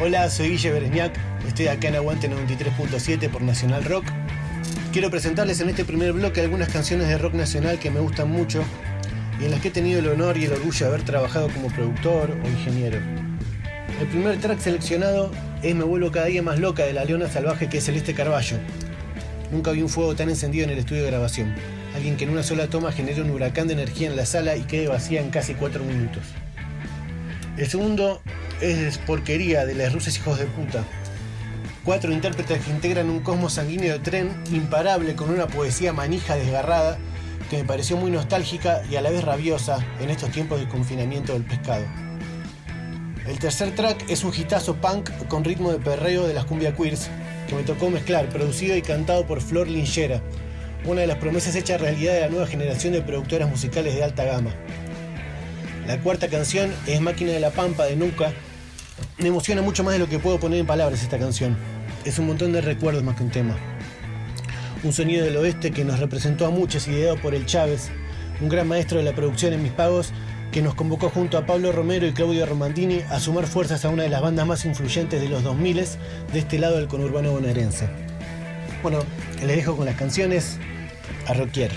Hola, soy Guille Beresniak, estoy acá en Aguante 93.7 por Nacional Rock. Quiero presentarles en este primer bloque algunas canciones de rock nacional que me gustan mucho y en las que he tenido el honor y el orgullo de haber trabajado como productor o ingeniero. El primer track seleccionado es Me vuelvo cada día más loca de la leona salvaje que es Celeste Carballo. Nunca vi un fuego tan encendido en el estudio de grabación. Alguien que en una sola toma genere un huracán de energía en la sala y quede vacía en casi cuatro minutos. El segundo es Porquería de las Ruses Hijos de Puta. Cuatro intérpretes que integran un cosmos sanguíneo de tren imparable con una poesía manija desgarrada que me pareció muy nostálgica y a la vez rabiosa en estos tiempos de confinamiento del pescado. El tercer track es un hitazo punk con ritmo de perreo de las cumbia queers que me tocó mezclar, producido y cantado por Flor Linchera, una de las promesas hechas realidad de la nueva generación de productoras musicales de alta gama. La cuarta canción es Máquina de la Pampa de Nuca. Me emociona mucho más de lo que puedo poner en palabras esta canción. Es un montón de recuerdos más que un tema. Un sonido del oeste que nos representó a muchos, ideado por el Chávez, un gran maestro de la producción en mis pagos que nos convocó junto a Pablo Romero y Claudio Romandini a sumar fuerzas a una de las bandas más influyentes de los 2000 de este lado del conurbano bonaerense. Bueno, les dejo con las canciones a Rockier.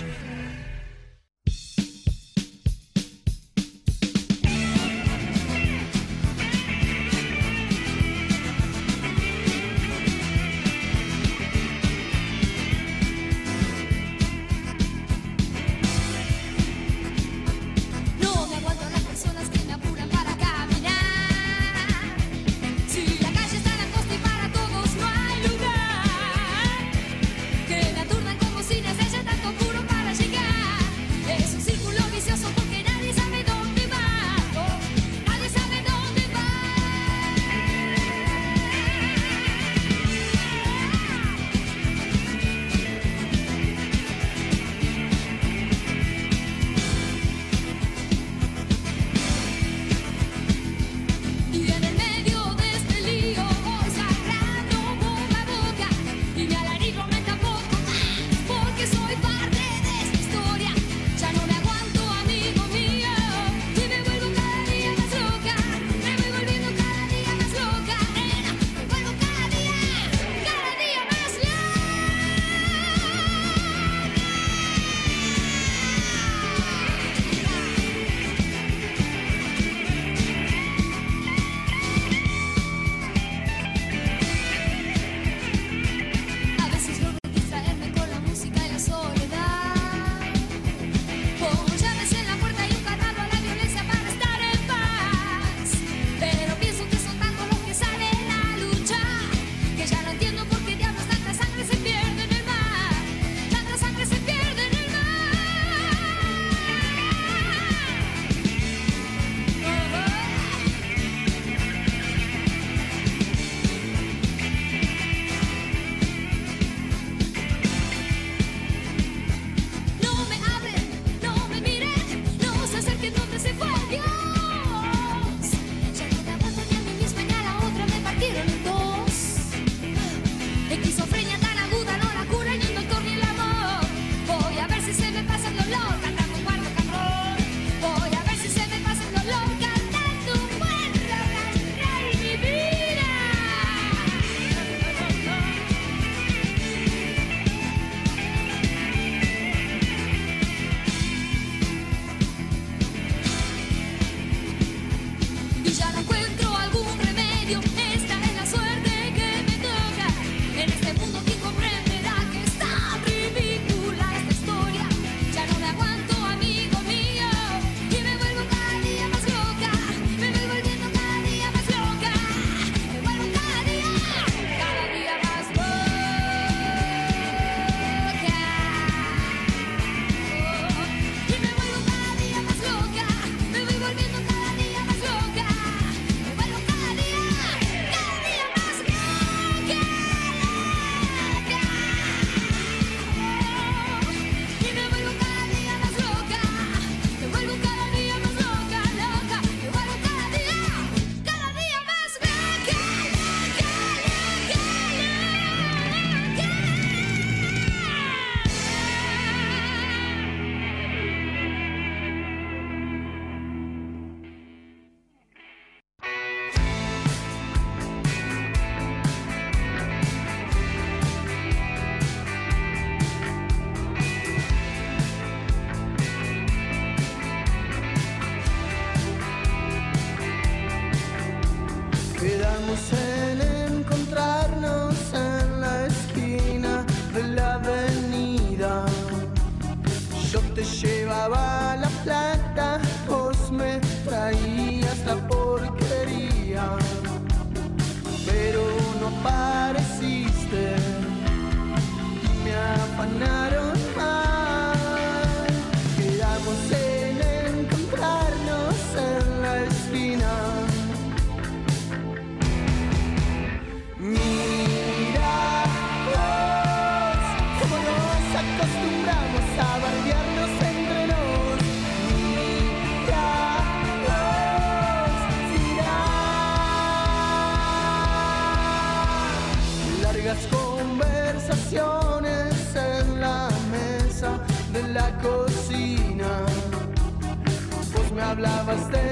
pastel.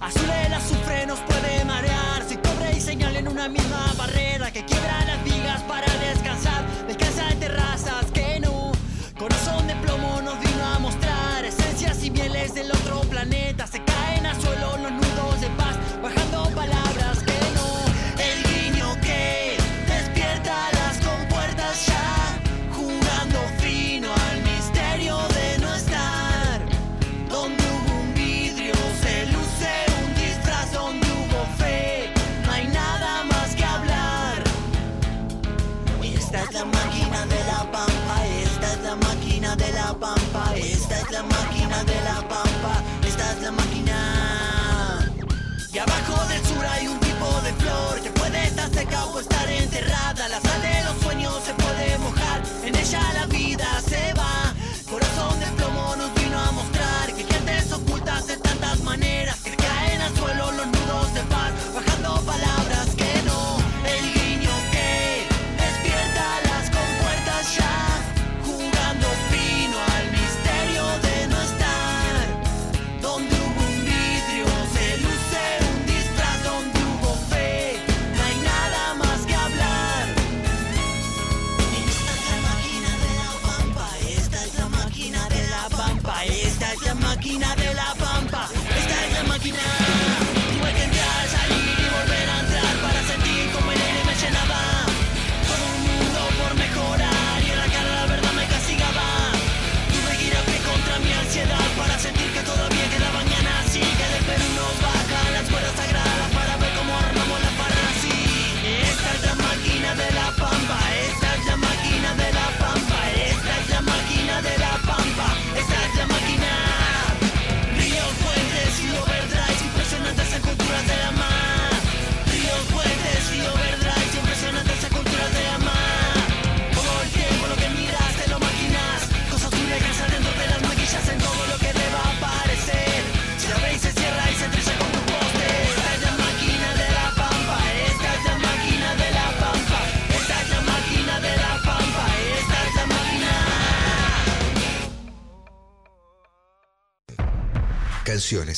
Azul el azufre nos puede marear. Si cobre y señal en una misma barrera que quiebra las vigas para descansar. Descansa en terrazas que no. Corazón de plomo nos vino a mostrar esencias y mieles del otro planeta. Se caen a suelo, no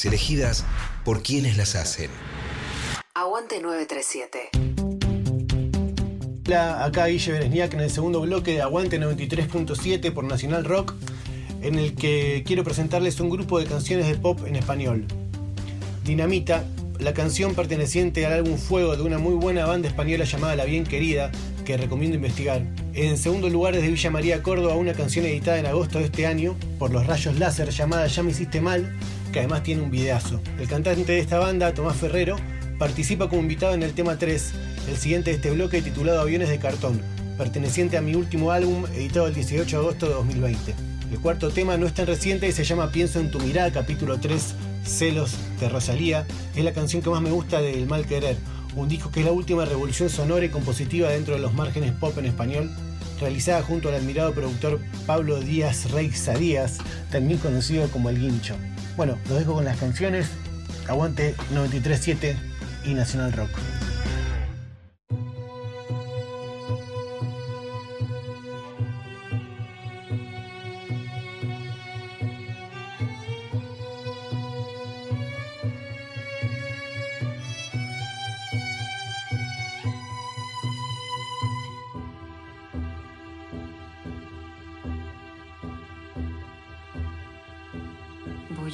elegidas por quienes las hacen. Aguante 937. Hola, acá Guille Beresniak en el segundo bloque de Aguante 93.7 por Nacional Rock, en el que quiero presentarles un grupo de canciones de pop en español. Dinamita, la canción perteneciente al álbum Fuego de una muy buena banda española llamada La Bien Querida, que recomiendo investigar. En segundo lugar, desde Villa María, Córdoba, una canción editada en agosto de este año por los Rayos Láser llamada Ya me hiciste mal, que además tiene un videazo. El cantante de esta banda, Tomás Ferrero, participa como invitado en el tema 3, el siguiente de este bloque titulado Aviones de Cartón, perteneciente a mi último álbum editado el 18 de agosto de 2020. El cuarto tema no es tan reciente y se llama Pienso en tu mirada, capítulo 3, Celos de Rosalía. Es la canción que más me gusta del Mal Querer, un disco que es la última revolución sonora y compositiva dentro de los márgenes pop en español, realizada junto al admirado productor Pablo Díaz Rey Díaz, también conocido como El Guincho. Bueno, los dejo con las canciones. Aguante 93.7 y Nacional Rock.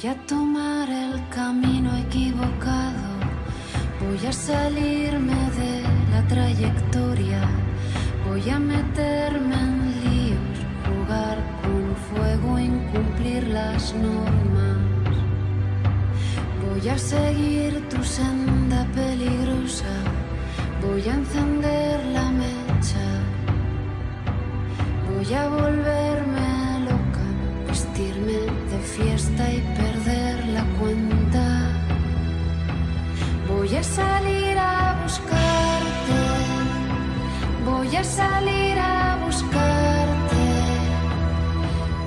Voy a tomar el camino equivocado, voy a salirme de la trayectoria, voy a meterme en líos, jugar con fuego, incumplir las normas. Voy a seguir tu senda peligrosa, voy a encender la mecha, voy a volverme loca, vestirme de fiesta y salir a buscarte, voy a salir a buscarte,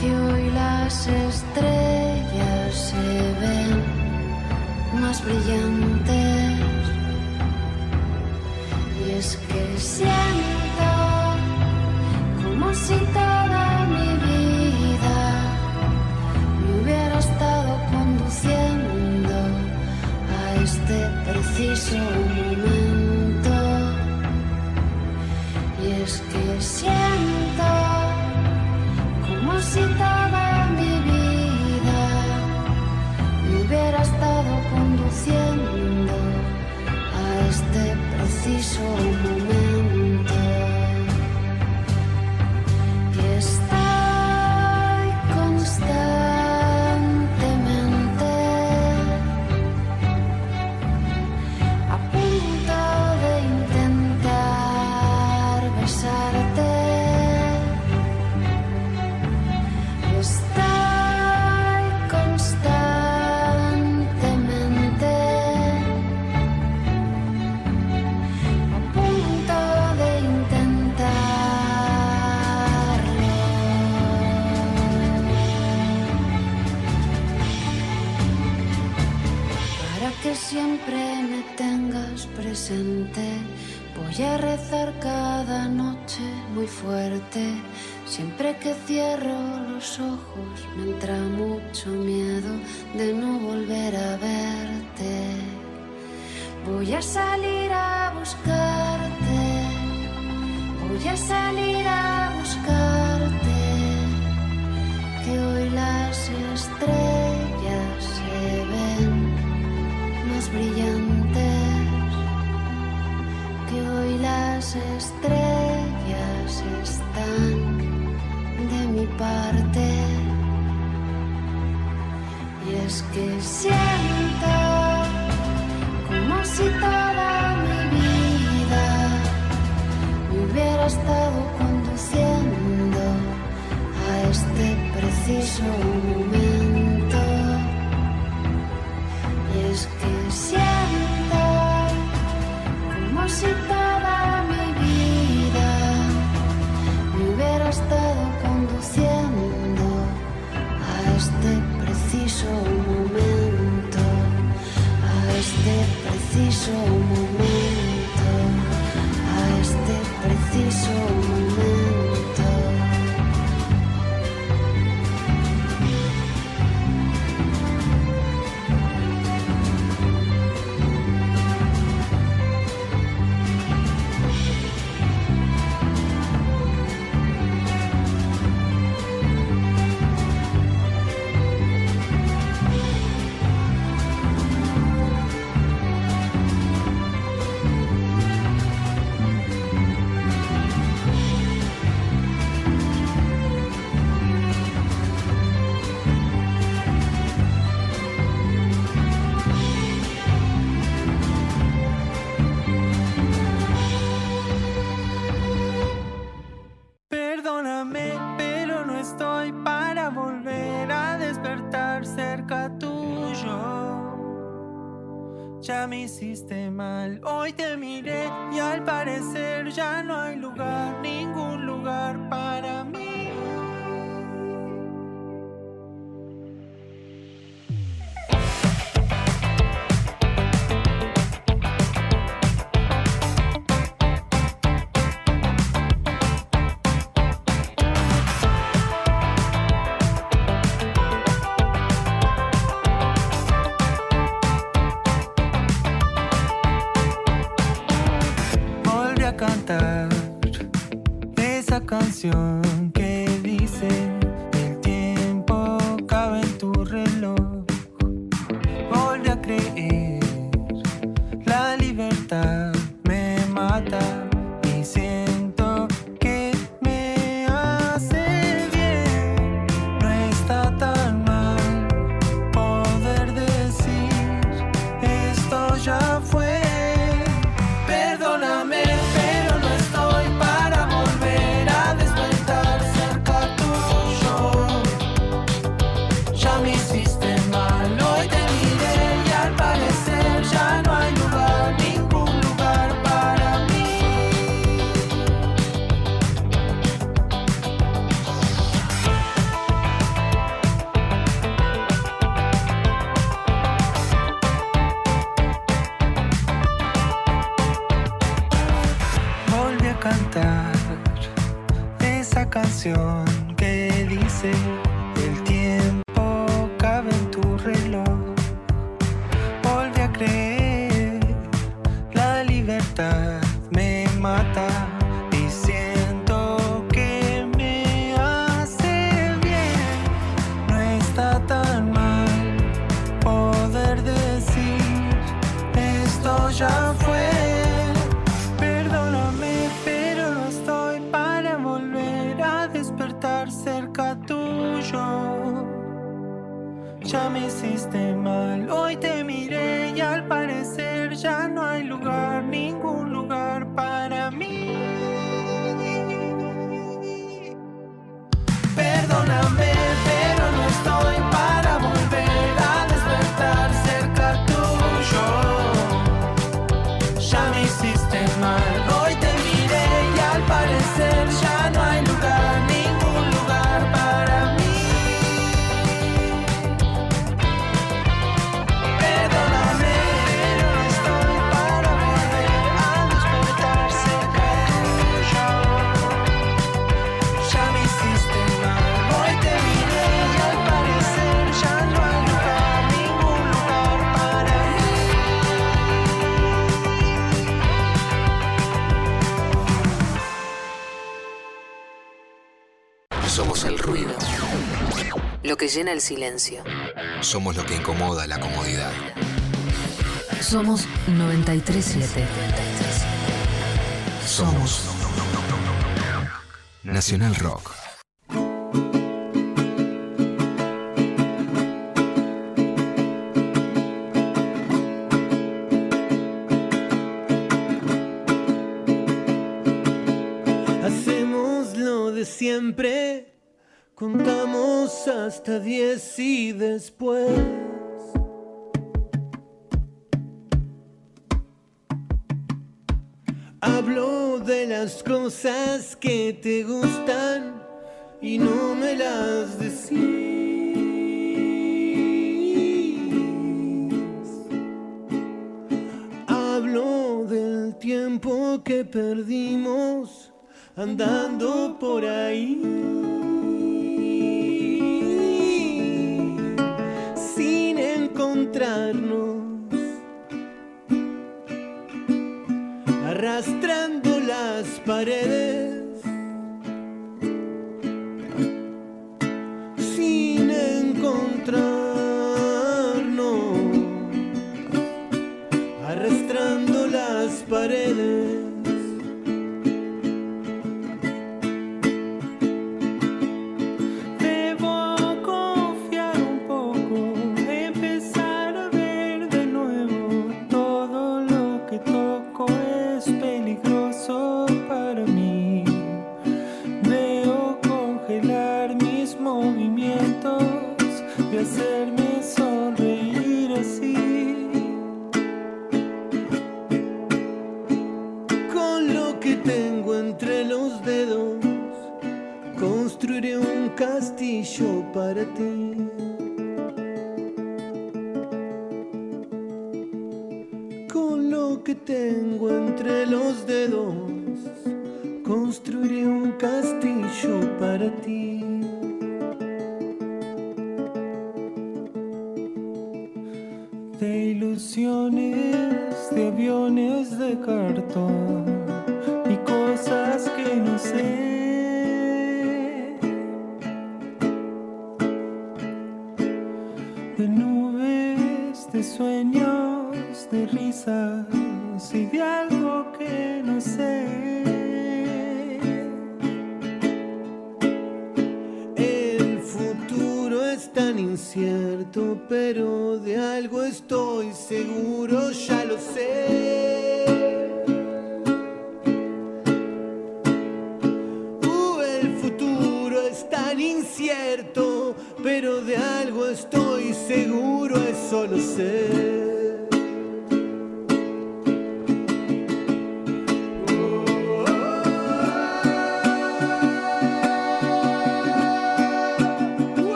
que hoy las estrellas se ven más brillantes. Que cierro los ojos me entra mucho miedo de no volver a verte. Voy a salir a buscarte, voy a salir a buscarte, que hoy las estrellas se ven más brillantes, que hoy las estrellas parte. Y es que siento como si toda mi vida hubiera estado conduciendo a este preciso momento. Preciso momento, hoy te miré y al parecer ya no hay lugar, llena el silencio. Somos lo que incomoda la comodidad. Somos 937. Somos Nacional Rock. Hacemos lo de siempre hasta diez y después. Hablo de las cosas que te gustan y no me las decís. Hablo del tiempo que perdimos andando por ahí. arrastrando las paredes. construiré un castillo para ti. Con lo que tengo entre los dedos, construiré un castillo para ti.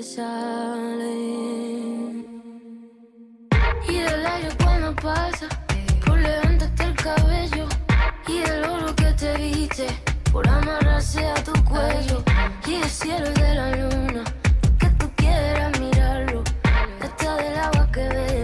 Y del aire cuando pasa, por levantarte el cabello. Y del oro que te viste, por amarrarse a tu cuello. Y el cielo de la luna, que tú quieras mirarlo. Hasta del agua que ves.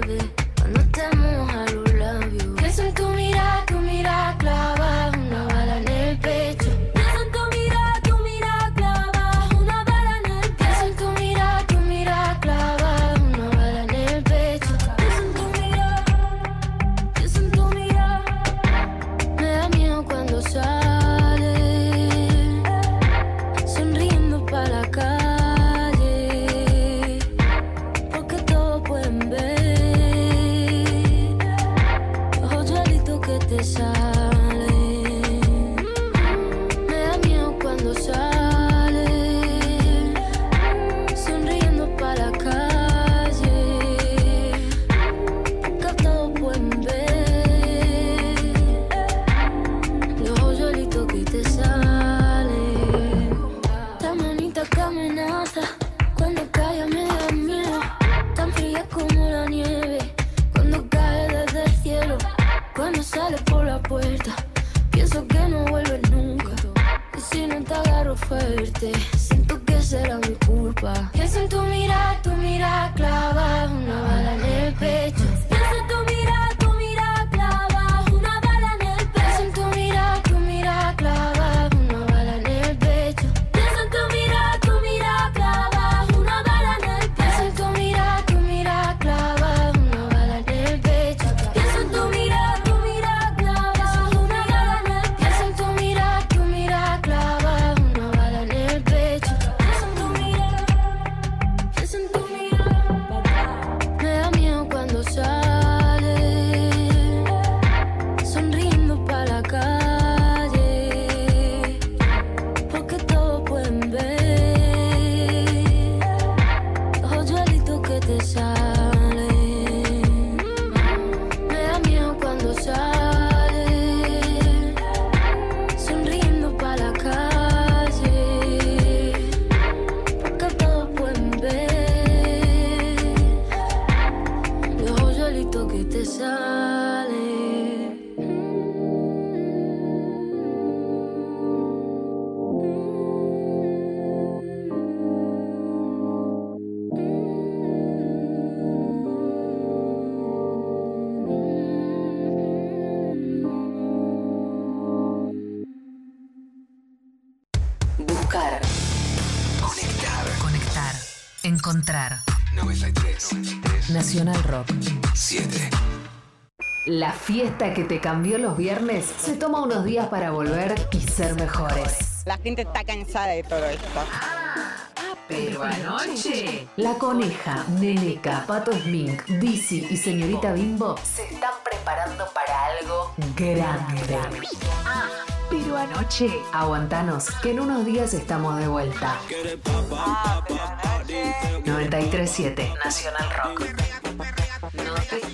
que te cambió los viernes se toma unos días para volver y ser mejores. La gente está cansada de todo esto. Pero anoche, la coneja, Neneca, Pato Smink, Dizzy y señorita Bimbo se están preparando para algo grande. Pero anoche, aguantanos, que en unos días estamos de vuelta. Ah, 93.7 Nacional Rock. No te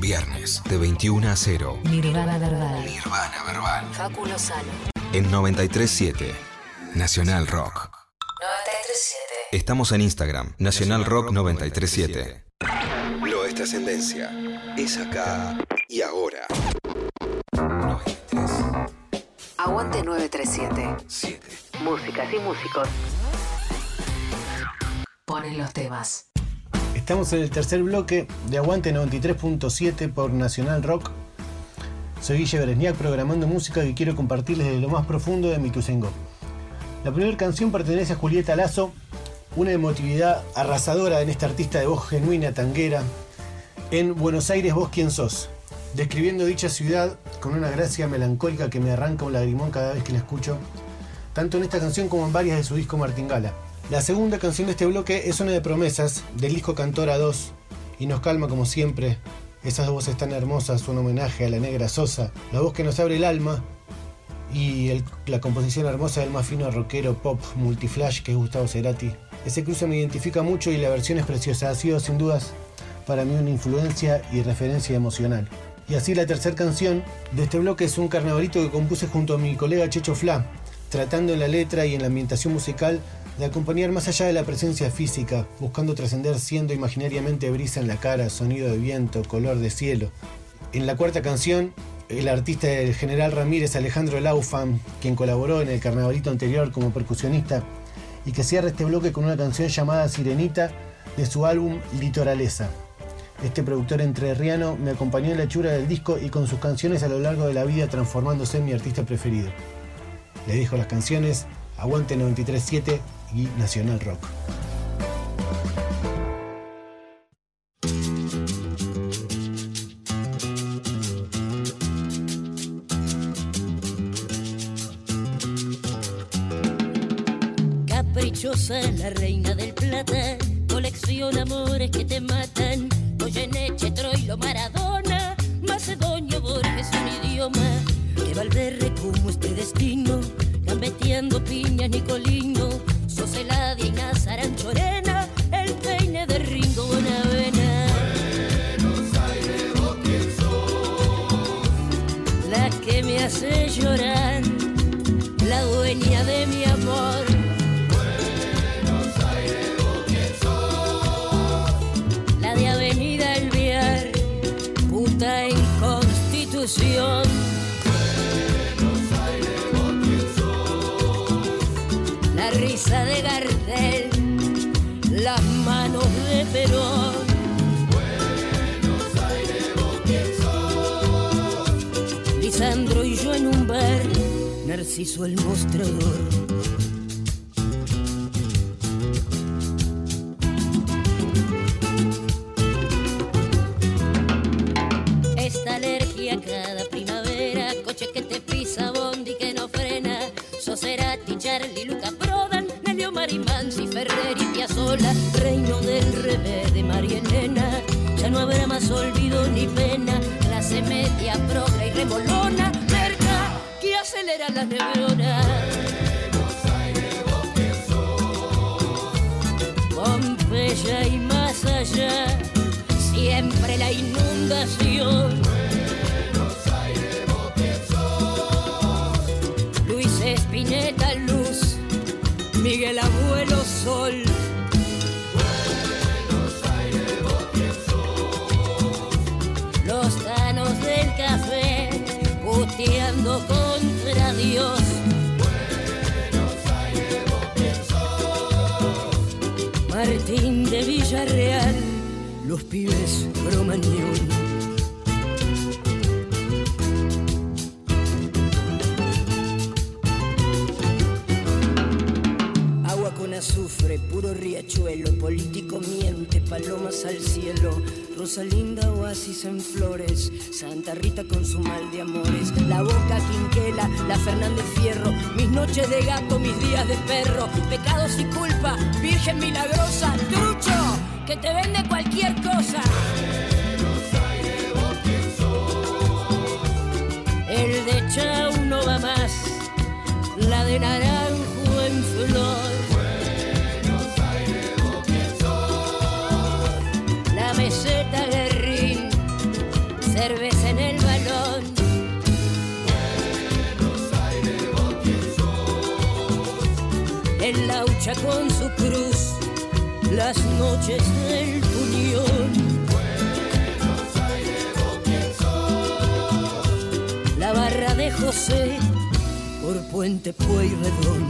Viernes de 21 a 0. Nirvana Verbal. Nirvana Verbal. Facu Lozano. En 937 Nacional Rock. 937. Estamos en Instagram, Nacional Rock 937. Lo es trascendencia. Es acá y ahora. 93 Aguante 937. 7. Músicas y músicos. Ponen los temas. Estamos en el tercer bloque de Aguante 93.7 por Nacional Rock. Soy Guille Beresniak programando música que quiero compartirles de lo más profundo de mi Tusengo. La primera canción pertenece a Julieta Lazo, una emotividad arrasadora en esta artista de voz genuina tanguera. En Buenos Aires, vos quién sos, describiendo dicha ciudad con una gracia melancólica que me arranca un lagrimón cada vez que la escucho, tanto en esta canción como en varias de su disco Martingala. La segunda canción de este bloque es una de promesas del disco Cantora 2 y nos calma como siempre. Esas voces tan hermosas, un homenaje a la negra Sosa, la voz que nos abre el alma y la composición hermosa del más fino rockero pop multiflash que es Gustavo Cerati. Ese cruce me identifica mucho y la versión es preciosa, ha sido sin dudas para mí una influencia y referencia emocional. Y así la tercera canción de este bloque es un carnavalito que compuse junto a mi colega Checho Fla, tratando en la letra y en la ambientación musical de acompañar más allá de la presencia física, buscando trascender siendo imaginariamente brisa en la cara, sonido de viento, color de cielo. En la cuarta canción, el artista del General Ramírez, Alejandro Laufam, quien colaboró en el carnavalito anterior como percusionista, y que cierra este bloque con una canción llamada Sirenita de su álbum Litoraleza. Este productor entrerriano me acompañó en la hechura del disco y con sus canciones a lo largo de la vida transformándose en mi artista preferido. Le dijo las canciones Aguante 937 y Nacional Rock. Caprichosa, la reina Narciso el mostrador. Dios. Martín de Villarreal, los pibes Cromañón. Agua con azufre, puro riachuelo, político miente, palomas al cielo, Rosalinda oasis en flores, Santa Rita con su mal de amor. Fernández Fierro, mis noches de gato, mis días de perro, pecados y culpa, virgen milagrosa, trucho, que te vende cualquier cosa. El laucha con su cruz, las noches del puñón. La barra de José por Puente Pueyrredón.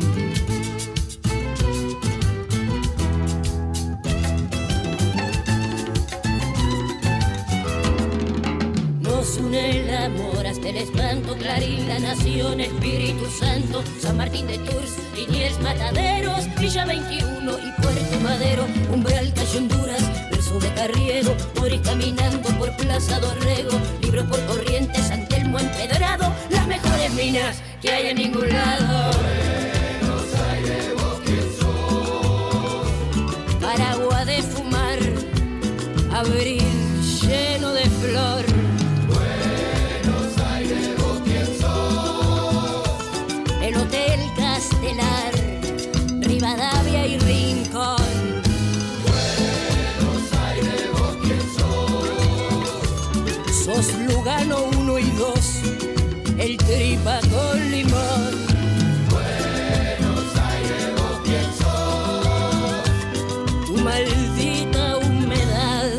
Nos une el amor hasta el espanto, Clarín, la nación, Espíritu Santo, San Martín de Tours, Liniers, Mataderos, Villa 21 y Puerto Madero, Umbral, Calle Honduras, verso de Carriego, Moris caminando por Plaza Dorrego, libros por Corrientes, San Telmo empedrado, las mejores minas que hay en ningún lado. Aragua de fumar, abril tripa con limón. Tu maldita humedad,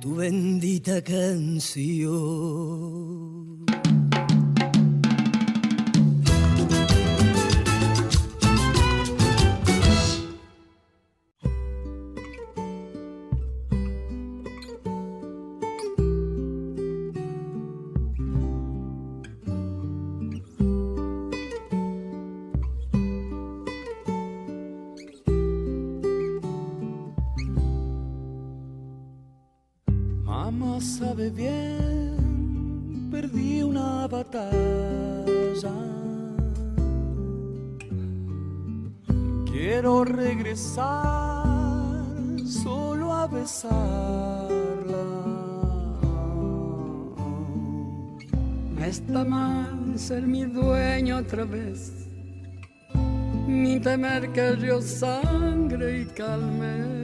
tu bendita canción. Sabe bien, perdí una batalla. Quiero regresar solo a besarla. No está mal ser mi dueño otra vez, ni temer que río sangre y calme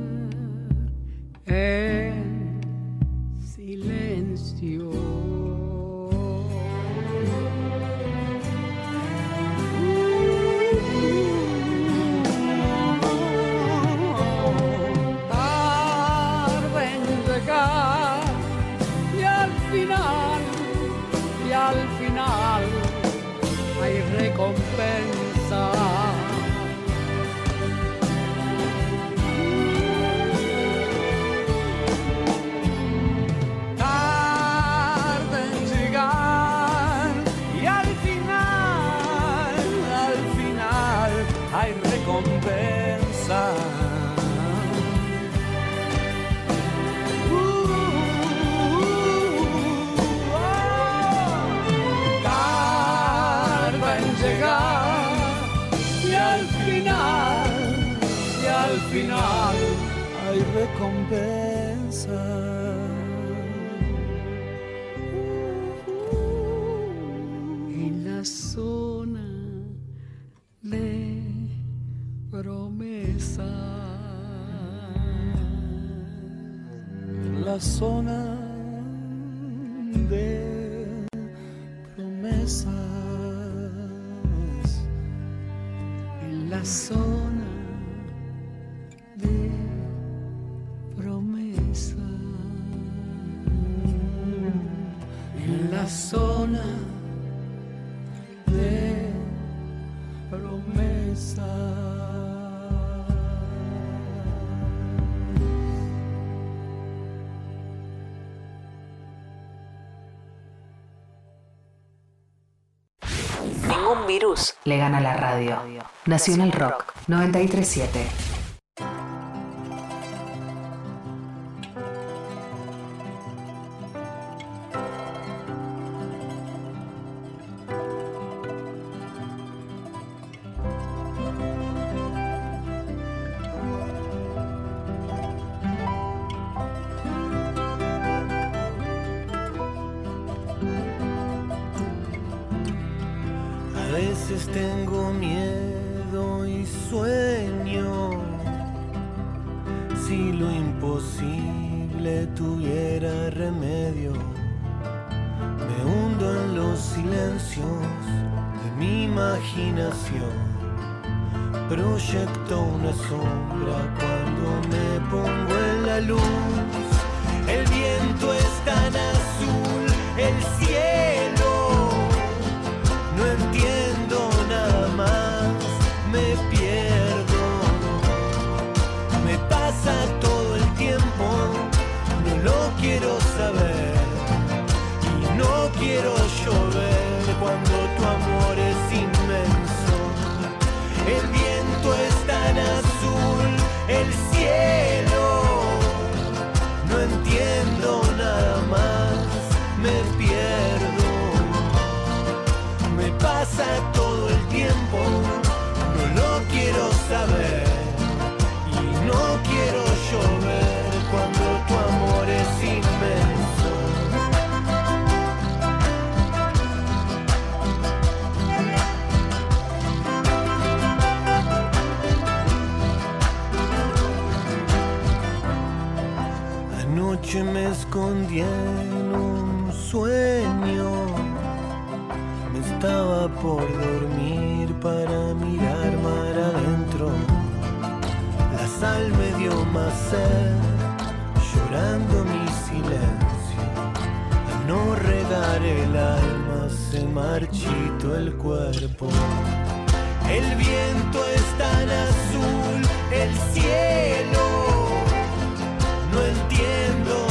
en silencio. le gana la radio. Nacional Rock 937. por dormir para mirar mar adentro. La sal me dio más sed, llorando mi silencio. Al no regar el alma se marchito el cuerpo. El viento es tan azul, el cielo. No entiendo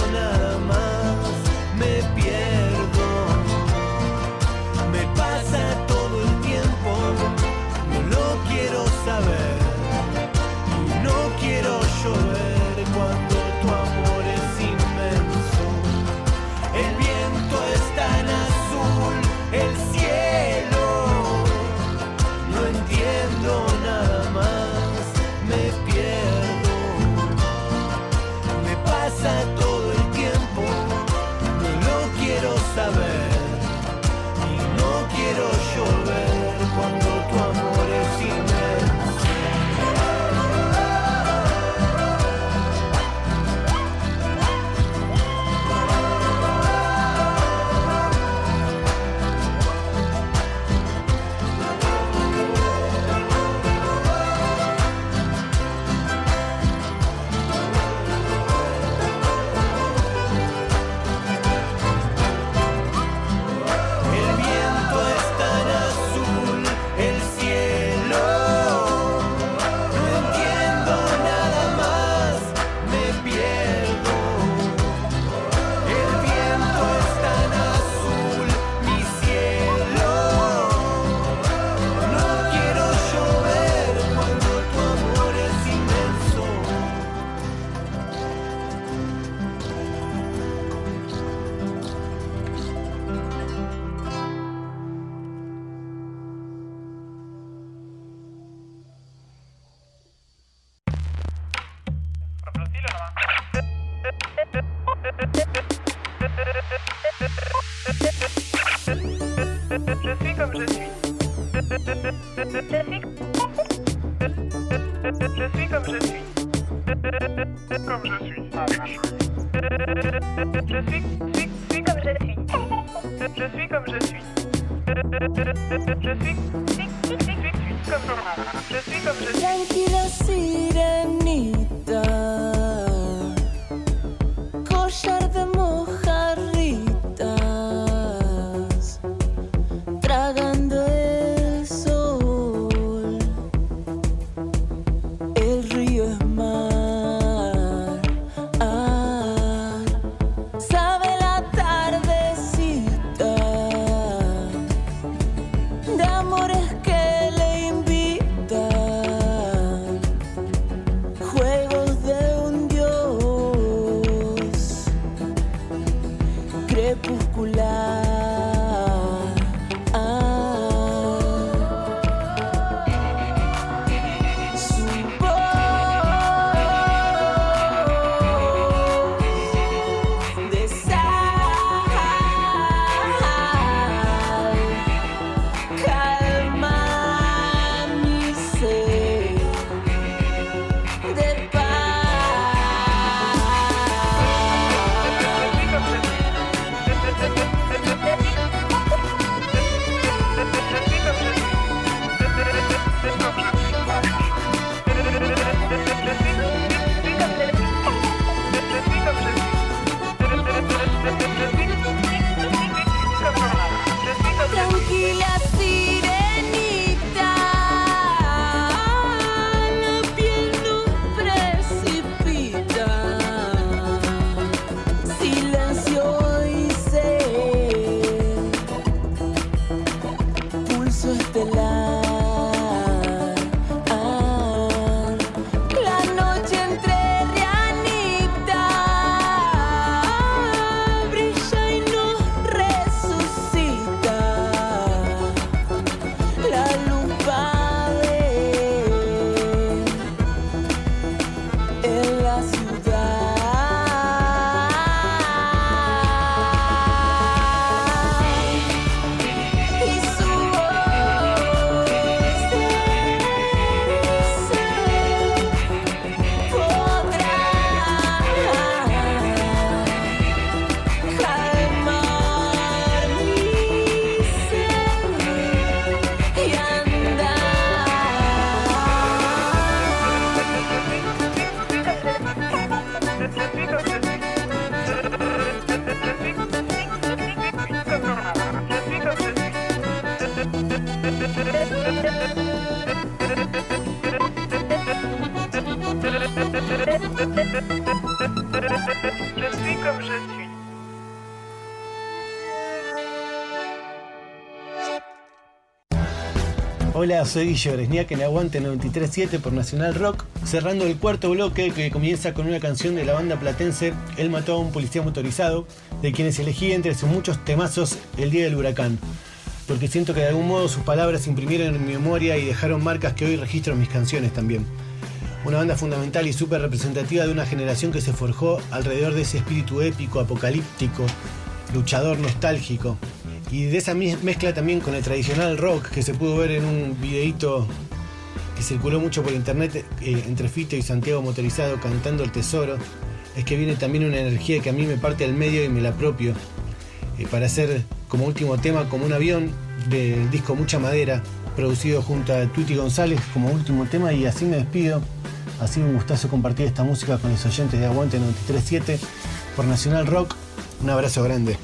This Hola, soy Guillo Resniak en Aguante 93.7 por Nacional Rock, cerrando el cuarto bloque que comienza con una canción de la banda platense Él mató a un policía motorizado, de quienes elegí entre sus muchos temazos El Día del Huracán, porque siento que de algún modo sus palabras se imprimieron en mi memoria y dejaron marcas que hoy registro en mis canciones también. Una banda fundamental y súper representativa de una generación que se forjó alrededor de ese espíritu épico, apocalíptico, luchador nostálgico. Y de esa mezcla también con el tradicional rock que se pudo ver en un videíto que circuló mucho por internet eh, entre Fito y Santiago Motorizado cantando El Tesoro, es que viene también una energía que a mí me parte del medio y me la apropio eh, para hacer como último tema como un avión del disco Mucha Madera, producido junto a Tuti González como último tema y así me despido. Ha sido un gustazo compartir esta música con los oyentes de Aguante 93.7 por Nacional Rock. Un abrazo grande.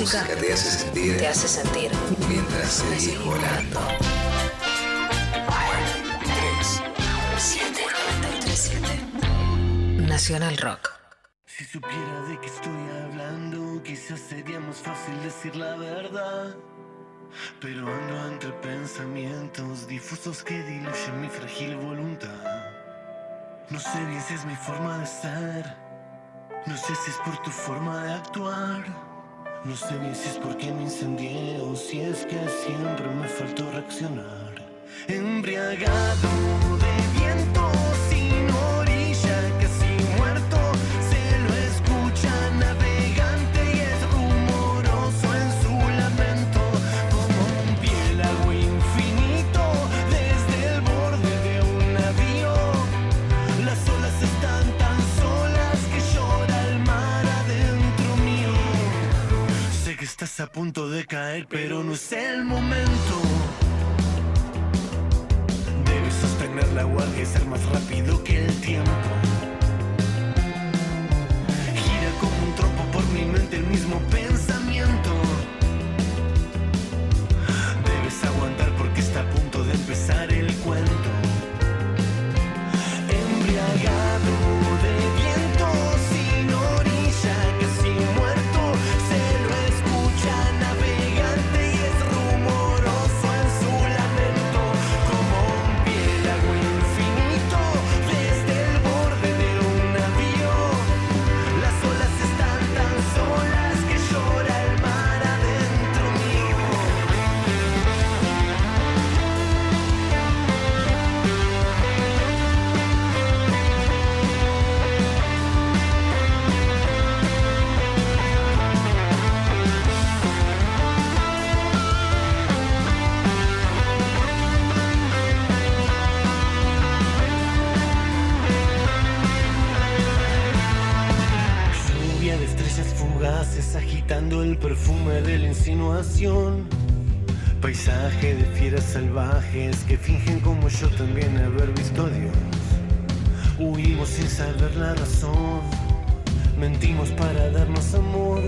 Música, música te hace sentir te hace sentir. mientras seguís volando. 7 Nacional Rock. Si supiera de qué estoy hablando, quizás sería más fácil decir la verdad. Pero ando entre pensamientos difusos que diluyen mi frágil voluntad. No sé bien si es mi forma de ser, no sé si es por tu forma de actuar. No sé bien si es porque me incendié o si es que siempre me faltó reaccionar. Embriagado estás a punto de caer, pero no es el momento. Debes sostener la guardia y ser más rápido que el tiempo. Gira como un trompo por mi mente el mismo pensamiento. Perfume de la insinuación. Paisaje de fieras salvajes que fingen como yo también haber visto a Dios. Huimos sin saber la razón, mentimos para darnos amor.